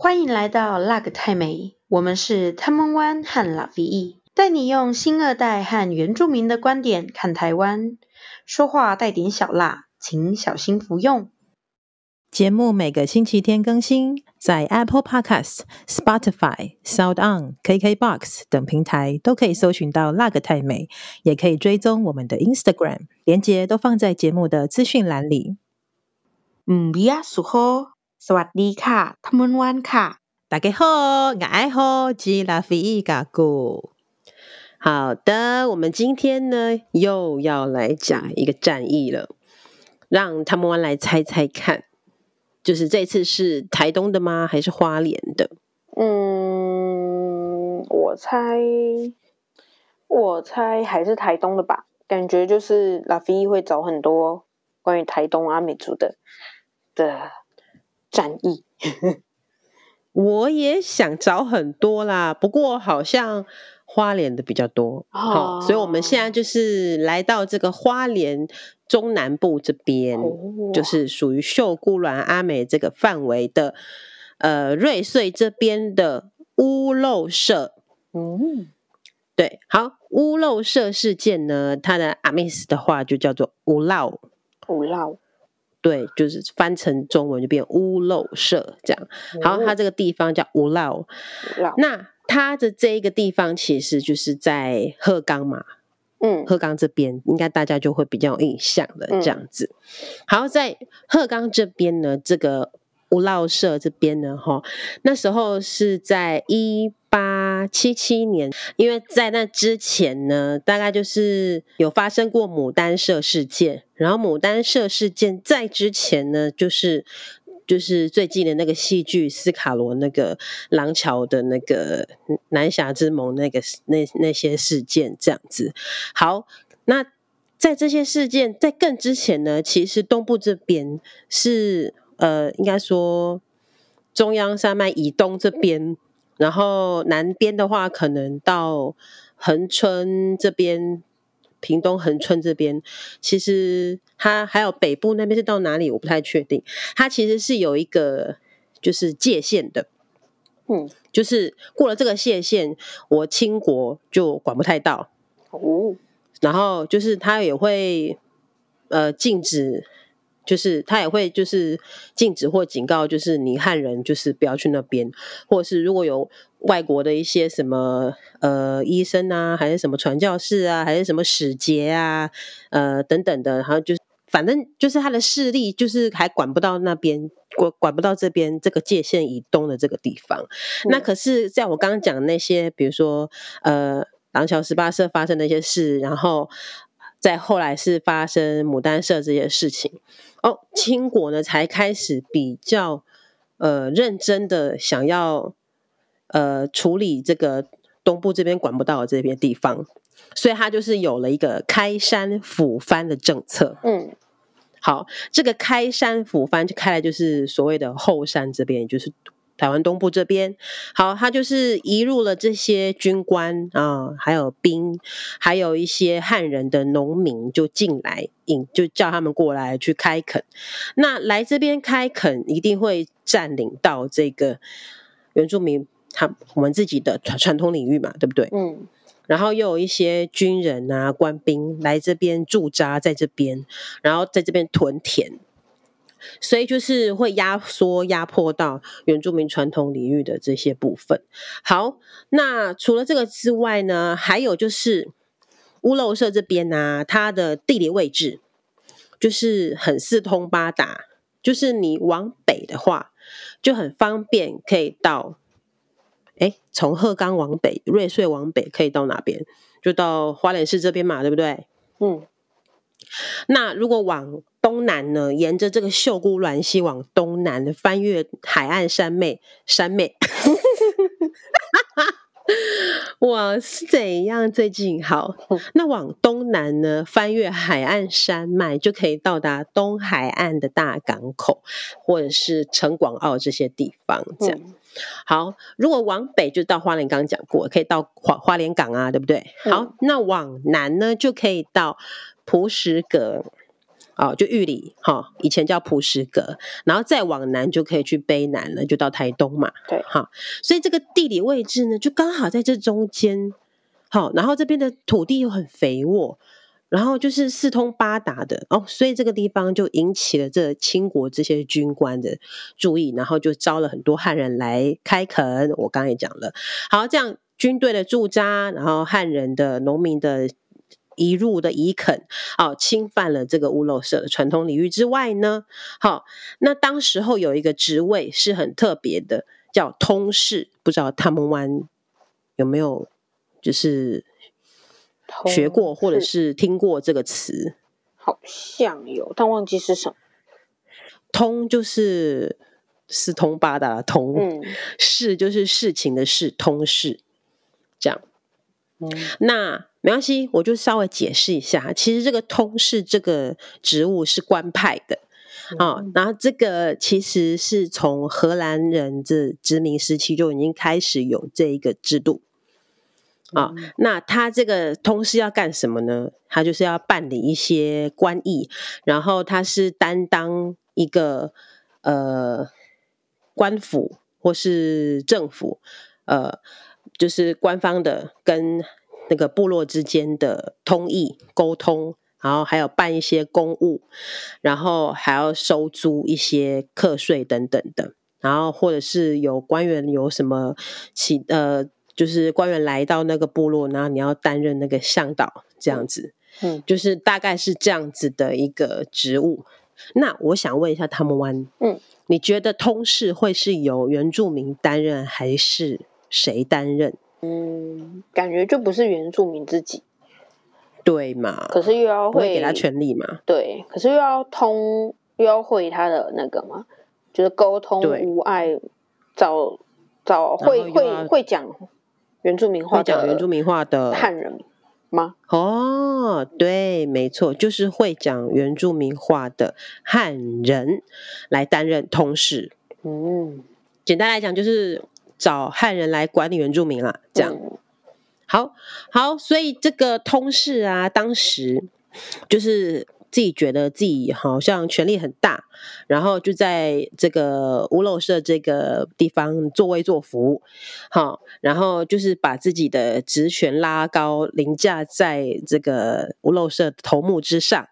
欢迎来到辣个泰美，我们是汤姆湾和拉菲翼，带你用新二代和原住民的观点看台湾，说话带点小辣，请小心服用。节目每个星期天更新，在 Apple Podcast、Spotify、Sound On、KKBox 等平台都可以搜寻到辣个泰美，也可以追踪我们的 Instagram，连接都放在节目的资讯栏里。嗯，比亚苏吼， สวัสดีค่ะ汤姆湾卡，大家好，我爱好吉拉菲伊嘎古。好的，我们今天呢又要来讲一个战役了，让汤姆湾来猜猜看。就是这次是台东的吗？还是花莲的？嗯，我猜，我猜还是台东的吧。感觉就是拉菲会找很多关于台东阿美族的的 战役。我也想找很多啦，不过好像花莲的比较多。好、哦，所以我们现在就是来到这个花莲。中南部这边、哦、就是属于秀姑峦阿美这个范围的，呃，瑞穗这边的屋漏社。嗯，对，好，屋漏社事件呢，它的阿美斯的话就叫做屋漏，屋漏，对，就是翻成中文就变屋漏社这样。好，它这个地方叫屋漏，那它的这一个地方其实就是在鹤冈嘛。嗯，鹤冈这边应该大家就会比较有印象的这样子。嗯、好，在鹤冈这边呢，这个屋漏社这边呢，哈，那时候是在一八七七年，因为在那之前呢，大概就是有发生过牡丹社事件，然后牡丹社事件在之前呢，就是。就是最近的那个戏剧斯卡罗那个廊桥的那个南侠之盟那个那那些事件这样子。好，那在这些事件在更之前呢，其实东部这边是呃，应该说中央山脉以东这边，然后南边的话可能到恒春这边。屏东恒春这边，其实它还有北部那边是到哪里，我不太确定。它其实是有一个就是界限的，嗯，就是过了这个界限，我清国就管不太到。哦，然后就是它也会呃禁止。就是他也会就是禁止或警告，就是你汉人就是不要去那边，或者是如果有外国的一些什么呃医生啊，还是什么传教士啊，还是什么使节啊，呃等等的，然后就是反正就是他的势力就是还管不到那边，管管不到这边这个界限以东的这个地方。嗯、那可是在我刚刚讲的那些，比如说呃廊桥十八社发生的一些事，然后。再后来是发生牡丹社这些事情，哦，清国呢才开始比较呃认真的想要呃处理这个东部这边管不到的这边地方，所以他就是有了一个开山抚番的政策。嗯，好，这个开山抚番就开来就是所谓的后山这边，就是。台湾东部这边，好，他就是移入了这些军官啊，还有兵，还有一些汉人的农民就进来，引就叫他们过来去开垦。那来这边开垦，一定会占领到这个原住民他我们自己的传传统领域嘛，对不对？嗯。然后又有一些军人啊、官兵来这边驻扎在这边，然后在这边屯田。所以就是会压缩、压迫到原住民传统领域的这些部分。好，那除了这个之外呢，还有就是屋漏社这边呢、啊，它的地理位置就是很四通八达，就是你往北的话就很方便，可以到，哎，从鹤冈往北、瑞穗往北可以到哪边？就到花莲市这边嘛，对不对？嗯。那如果往东南呢？沿着这个秀姑峦溪往东南，翻越海岸山脉，山脉，我是怎样？最近好，那往东南呢？翻越海岸山脉，就可以到达东海岸的大港口，或者是城广澳这些地方。这样好。如果往北，就到花莲，刚刚讲过，可以到花花莲港啊，对不对？好，那往南呢，就可以到。蒲石阁，哦，就玉里哈、哦，以前叫璞石阁，然后再往南就可以去卑南了，就到台东嘛。对，好，所以这个地理位置呢，就刚好在这中间。好，然后这边的土地又很肥沃，然后就是四通八达的哦，所以这个地方就引起了这清国这些军官的注意，然后就招了很多汉人来开垦。我刚才也讲了，好，这样军队的驻扎，然后汉人的农民的。移入的移垦，哦，侵犯了这个屋漏社的传统领域之外呢，好，那当时候有一个职位是很特别的，叫通事，不知道他们湾有没有就是学过或者是听过这个词？好像有，但忘记是什么。通就是四通八达的通，嗯，事就是事情的事，通事这样。嗯，那。没关系，我就稍微解释一下。其实这个通事这个职务是官派的啊、嗯哦，然后这个其实是从荷兰人这殖民时期就已经开始有这一个制度啊、哦嗯。那他这个通事要干什么呢？他就是要办理一些官役，然后他是担当一个呃官府或是政府呃，就是官方的跟。那个部落之间的通译沟通，然后还有办一些公务，然后还要收租一些课税等等的，然后或者是有官员有什么其呃，就是官员来到那个部落，然后你要担任那个向导这样子，嗯，就是大概是这样子的一个职务。那我想问一下他们湾，嗯，你觉得通事会是由原住民担任，还是谁担任？嗯，感觉就不是原住民自己，对嘛？可是又要会，会给他权利嘛？对，可是又要通，又要会他的那个嘛，就是沟通无碍，找找会会会讲原住民话，讲原住民话的汉人吗？哦，对，没错，就是会讲原住民话的汉人来担任通事。嗯，简单来讲就是。找汉人来管理原住民了，这样，嗯、好好，所以这个通事啊，当时就是。自己觉得自己好像权力很大，然后就在这个屋漏社这个地方作威作福，好，然后就是把自己的职权拉高，凌驾在这个屋漏社头目之上。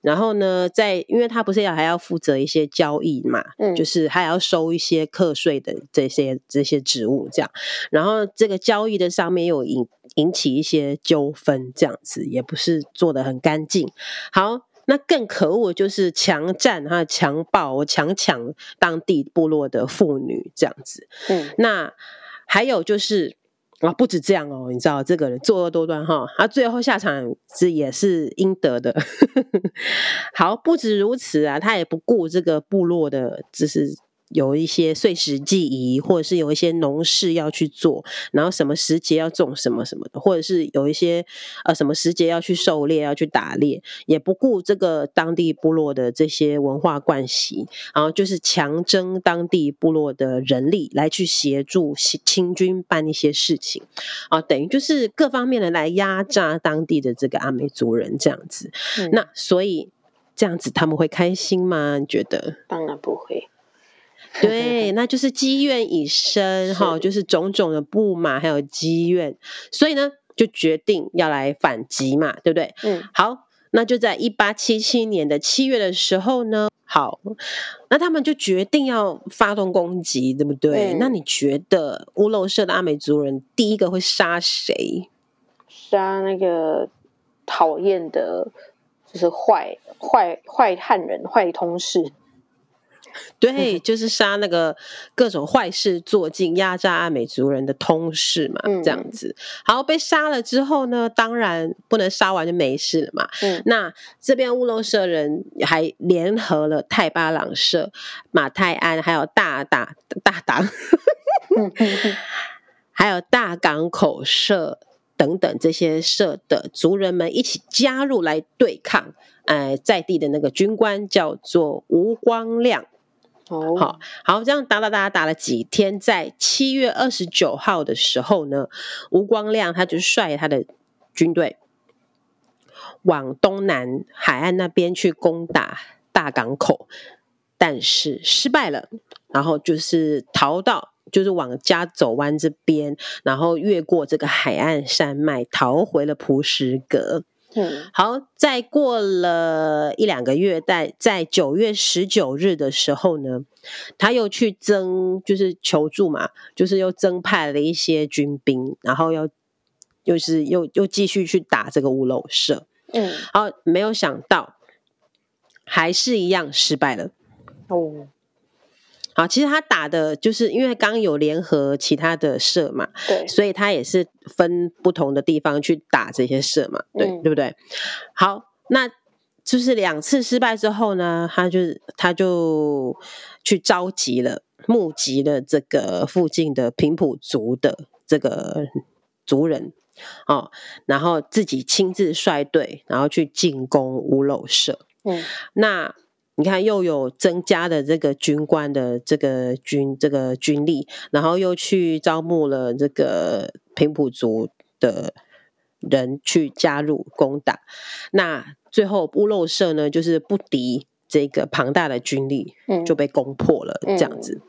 然后呢，在因为他不是要还要负责一些交易嘛，嗯，就是还要收一些课税的这些这些职务，这样。然后这个交易的上面又引引起一些纠纷，这样子也不是做的很干净。好。那更可恶就是强占、哈强暴、我强抢当地部落的妇女这样子。嗯，那还有就是啊，不止这样哦，你知道这个人作恶多端哈，他最后下场是也是应得的。好，不止如此啊，他也不顾这个部落的，就是。有一些碎石祭仪，或者是有一些农事要去做，然后什么时节要种什么什么的，或者是有一些呃什么时节要去狩猎、要去打猎，也不顾这个当地部落的这些文化惯习，然后就是强征当地部落的人力来去协助清军办一些事情啊，等于就是各方面的来压榨当地的这个阿美族人这样子。嗯、那所以这样子他们会开心吗？你觉得？当然不会。对，那就是积怨已深哈，就是种种的不满还有积怨，所以呢，就决定要来反击嘛，对不对？嗯，好，那就在一八七七年的七月的时候呢，好，那他们就决定要发动攻击，对不对？嗯，那你觉得屋漏社的阿美族人第一个会杀谁？杀那个讨厌的，就是坏坏坏汉人、坏通事。对，就是杀那个各种坏事做尽、压榨阿美族人的通事嘛，这样子。好，被杀了之后呢，当然不能杀完就没事了嘛。嗯，那这边乌龙社人还联合了泰巴朗社、马泰安，还有大大大党，还有大港口社等等这些社的族人们一起加入来对抗。呃，在地的那个军官叫做吴光亮。Oh. 好好，这样打打打打了几天，在七月二十九号的时候呢，吴光亮他就率他的军队往东南海岸那边去攻打大港口，但是失败了。然后就是逃到，就是往加走湾这边，然后越过这个海岸山脉，逃回了蒲石阁。嗯，好，再过了一两个月，在在九月十九日的时候呢，他又去增，就是求助嘛，就是又增派了一些军兵，然后又又是又又继续去打这个乌楼社。嗯，好，没有想到还是一样失败了。哦。好，其实他打的就是因为刚有联合其他的社嘛，对，所以他也是分不同的地方去打这些社嘛，对，嗯、对不对？好，那就是两次失败之后呢，他就他就去召集了、募集了这个附近的平埔族的这个族人，哦，然后自己亲自率队，然后去进攻乌漏社。嗯，那。你看，又有增加的这个军官的这个军这个军力，然后又去招募了这个平埔族的人去加入攻打。那最后乌漏社呢，就是不敌这个庞大的军力，就被攻破了。这样子，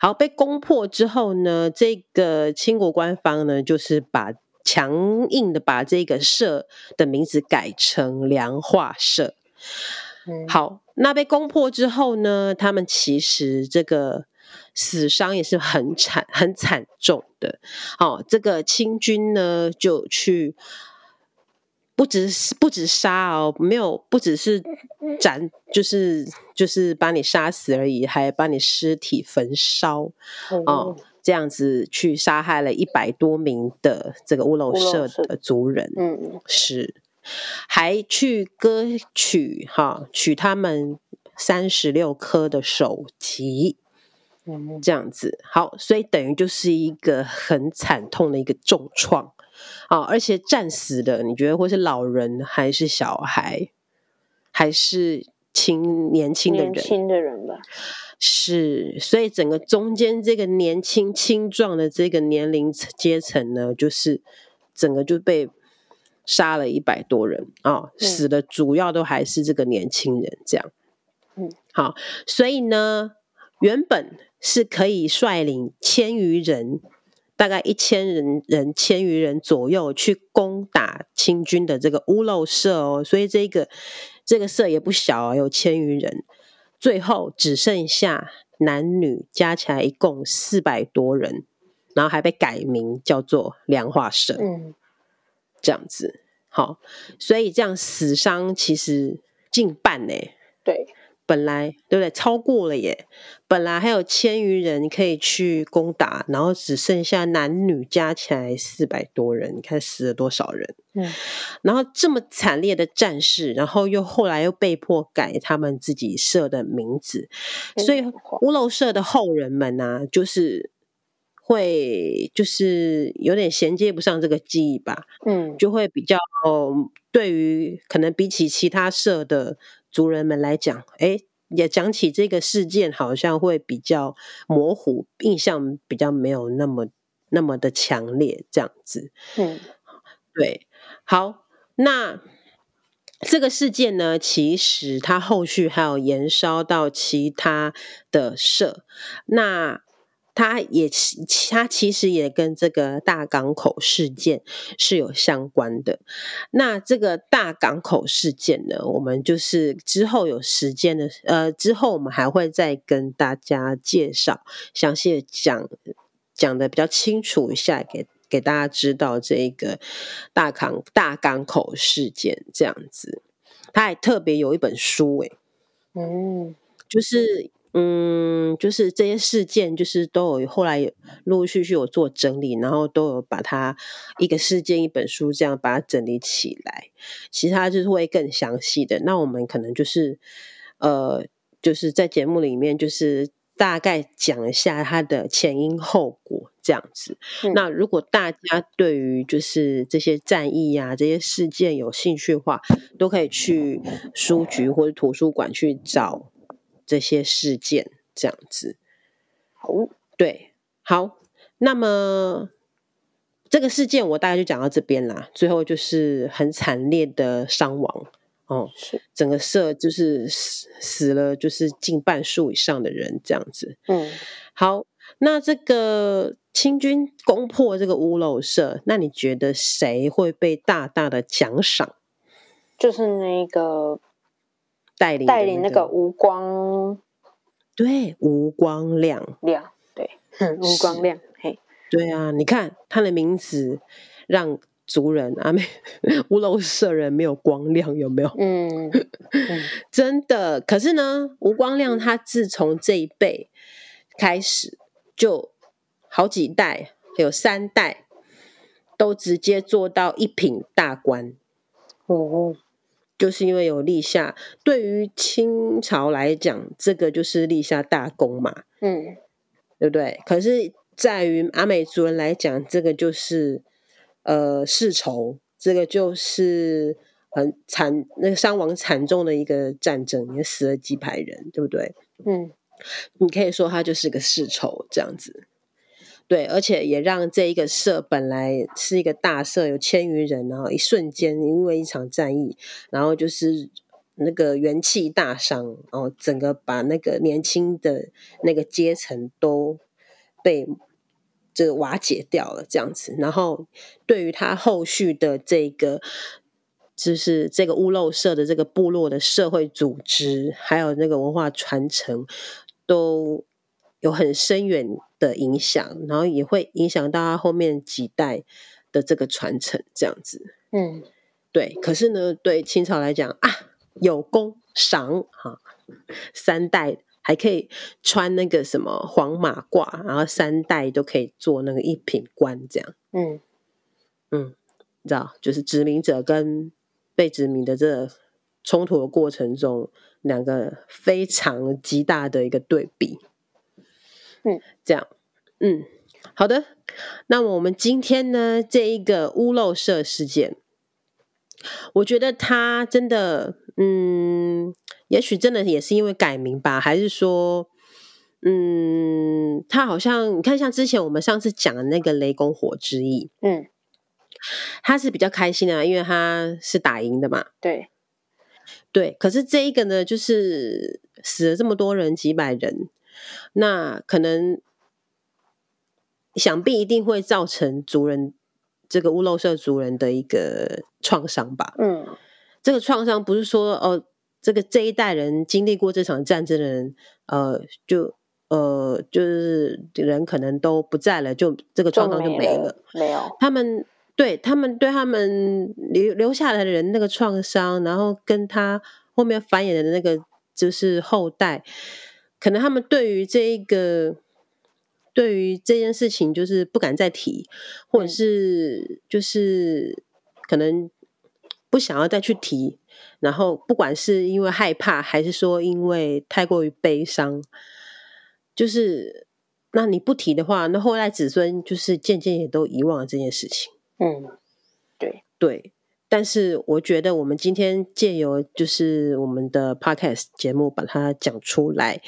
好，被攻破之后呢，这个清国官方呢，就是把强硬的把这个社的名字改成良化社。好。那被攻破之后呢，他们其实这个死伤也是很惨、很惨重的。哦，这个清军呢就去，不只是不止杀哦，没有不只是斩，就是就是把你杀死而已，还把你尸体焚烧哦，这样子去杀害了一百多名的这个乌龙社的族人。嗯，是。还去割取哈，取他们三十六颗的首级，嗯，这样子好，所以等于就是一个很惨痛的一个重创啊！而且战死的，你觉得会是老人还是小孩，还是青年轻的人？年轻的人吧。是，所以整个中间这个年轻青壮的这个年龄阶层呢，就是整个就被。杀了一百多人啊、哦，死的主要都还是这个年轻人，这样。嗯，好，所以呢，原本是可以率领千余人，大概一千人人千余人左右去攻打清军的这个乌庐社哦，所以这个这个社也不小啊，有千余人，最后只剩下男女加起来一共四百多人，然后还被改名叫做梁化社。嗯。这样子，好，所以这样死伤其实近半呢。对，本来对不对？超过了耶。本来还有千余人可以去攻打，然后只剩下男女加起来四百多人，你看死了多少人？嗯。然后这么惨烈的战事，然后又后来又被迫改他们自己社的名字，嗯、所以乌庐社的后人们呢、啊，就是。会就是有点衔接不上这个记忆吧，嗯，就会比较对于可能比起其他社的族人们来讲，哎，也讲起这个事件，好像会比较模糊，印象比较没有那么那么的强烈，这样子，嗯，对，好，那这个事件呢，其实它后续还有延烧到其他的社，那。它也，它其实也跟这个大港口事件是有相关的。那这个大港口事件呢，我们就是之后有时间的，呃，之后我们还会再跟大家介绍，详细的讲讲的比较清楚一下，给给大家知道这个大港大港口事件这样子。他还特别有一本书，欸，嗯，就是。嗯，就是这些事件，就是都有后来陆陆续续有做整理，然后都有把它一个事件一本书这样把它整理起来。其他就是会更详细的。那我们可能就是呃，就是在节目里面就是大概讲一下它的前因后果这样子。嗯。那如果大家对于就是这些战役啊、这些事件有兴趣的话，都可以去书局或者图书馆去找。这些事件这样子，好，对，好，那么这个事件我大概就讲到这边啦。最后就是很惨烈的伤亡哦，是整个社就是死死了，就是近半数以上的人这样子。嗯，好，那这个清军攻破这个屋漏社，那你觉得谁会被大大的奖赏？就是那个带领、那个、带领那个吴光，对，吴光亮亮，对，吴光亮。嘿对啊，你看他的名字，让族人啊，没屋漏社人没有光亮，有没有？嗯，嗯 真的。可是呢，吴光亮他自从这一辈开始，就好几代，有三代，都直接做到一品大官。哦，就是因为有立下，对于清朝来讲，这个就是立下大功嘛。嗯，对不对？可是。在于阿美族人来讲，这个就是呃世仇，这个就是很惨，那个伤亡惨重的一个战争，也死了几百人，对不对？嗯，你可以说他就是个世仇这样子，对，而且也让这一个社本来是一个大社，有千余人，然后一瞬间因为一场战役，然后就是那个元气大伤，然后整个把那个年轻的那个阶层都被。这个瓦解掉了，这样子。然后对于他后续的这个，就是这个屋漏社的这个部落的社会组织，还有那个文化传承，都有很深远的影响。然后也会影响到他后面几代的这个传承，这样子。嗯，对。可是呢，对清朝来讲啊，有功赏哈，三代。还可以穿那个什么黄马褂，然后三代都可以做那个一品官，这样。嗯嗯，你知道，就是殖民者跟被殖民的这个冲突的过程中，两个非常极大的一个对比。嗯，这样。嗯，好的。那么我们今天呢，这一个屋漏社事件，我觉得它真的，嗯。也许真的也是因为改名吧，还是说，嗯，他好像你看，像之前我们上次讲的那个雷公火之役，嗯，他是比较开心的，因为他是打赢的嘛，对，对。可是这一个呢，就是死了这么多人，几百人，那可能想必一定会造成族人这个屋漏社族人的一个创伤吧，嗯，这个创伤不是说哦。这个这一代人经历过这场战争的人，呃，就呃，就是人可能都不在了，就这个创伤就没了。没有，他们对他们对他们留留下来的人那个创伤，然后跟他后面繁衍的那个就是后代，可能他们对于这一个对于这件事情就是不敢再提，或者是就是可能不想要再去提。然后，不管是因为害怕，还是说因为太过于悲伤，就是那你不提的话，那后代子孙就是渐渐也都遗忘了这件事情。嗯，对对。但是我觉得我们今天借由就是我们的 podcast 节目把它讲出来，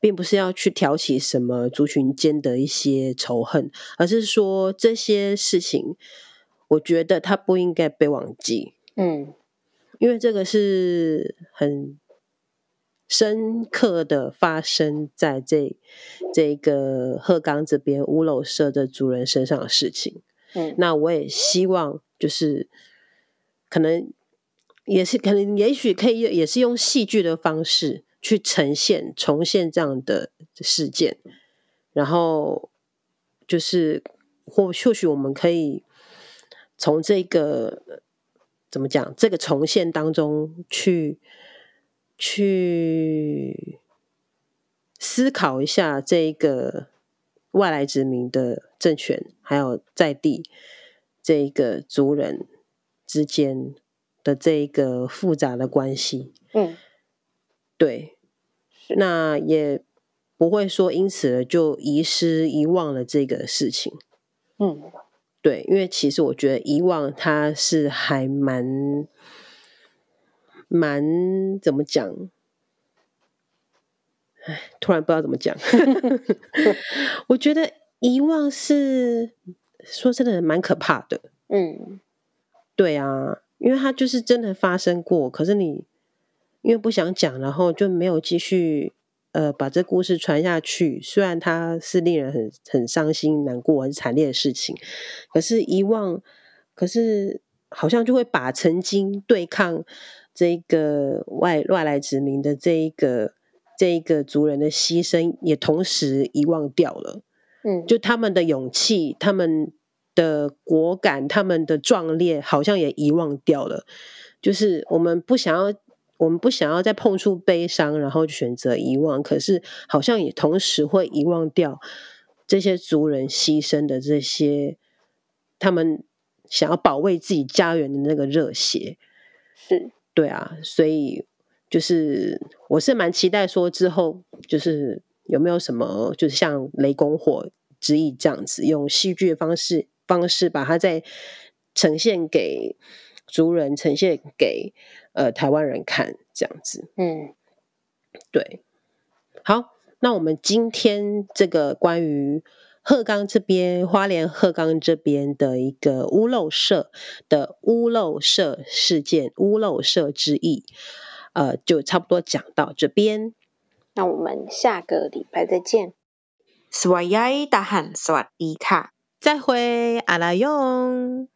并不是要去挑起什么族群间的一些仇恨，而是说这些事情，我觉得它不应该被忘记。嗯。因为这个是很深刻的发生在这这个鹤岗这边屋漏社的族人身上的事情。嗯，那我也希望就是可能也是可能也许可以也是用戏剧的方式去呈现重现这样的事件，然后就是或或许我们可以从这个。怎么讲？这个重现当中去去思考一下这个外来殖民的政权，还有在地这个族人之间的这一个复杂的关系。嗯，对，那也不会说因此就遗失遗忘了这个事情。嗯。对，因为其实我觉得遗忘它是还蛮蛮怎么讲？哎，突然不知道怎么讲。我觉得遗忘是说真的蛮可怕的。嗯，对啊，因为它就是真的发生过，可是你因为不想讲，然后就没有继续呃把这故事传下去。虽然它是令人很很伤心、难过、很惨烈的事情，可是遗忘，可是好像就会把曾经对抗这个外外来殖民的这一个。这一个族人的牺牲也同时遗忘掉了，嗯，就他们的勇气、他们的果敢、他们的壮烈，好像也遗忘掉了。就是我们不想要，我们不想要再碰触悲伤，然后选择遗忘，可是好像也同时会遗忘掉这些族人牺牲的这些，他们想要保卫自己家园的那个热血。是，对啊，所以。就是我是蛮期待说之后就是有没有什么就是像雷公火之意这样子用戏剧的方式方式把它再呈现给族人，呈现给呃台湾人看这样子。嗯，对。好，那我们今天这个关于鹤冈这边花莲鹤冈这边的一个屋漏社的屋漏社事件屋漏社之役。呃，就差不多讲到这边，那我们下个礼拜再见。สวัสดี大汉，สวัสดี卡， 再会，阿拉勇。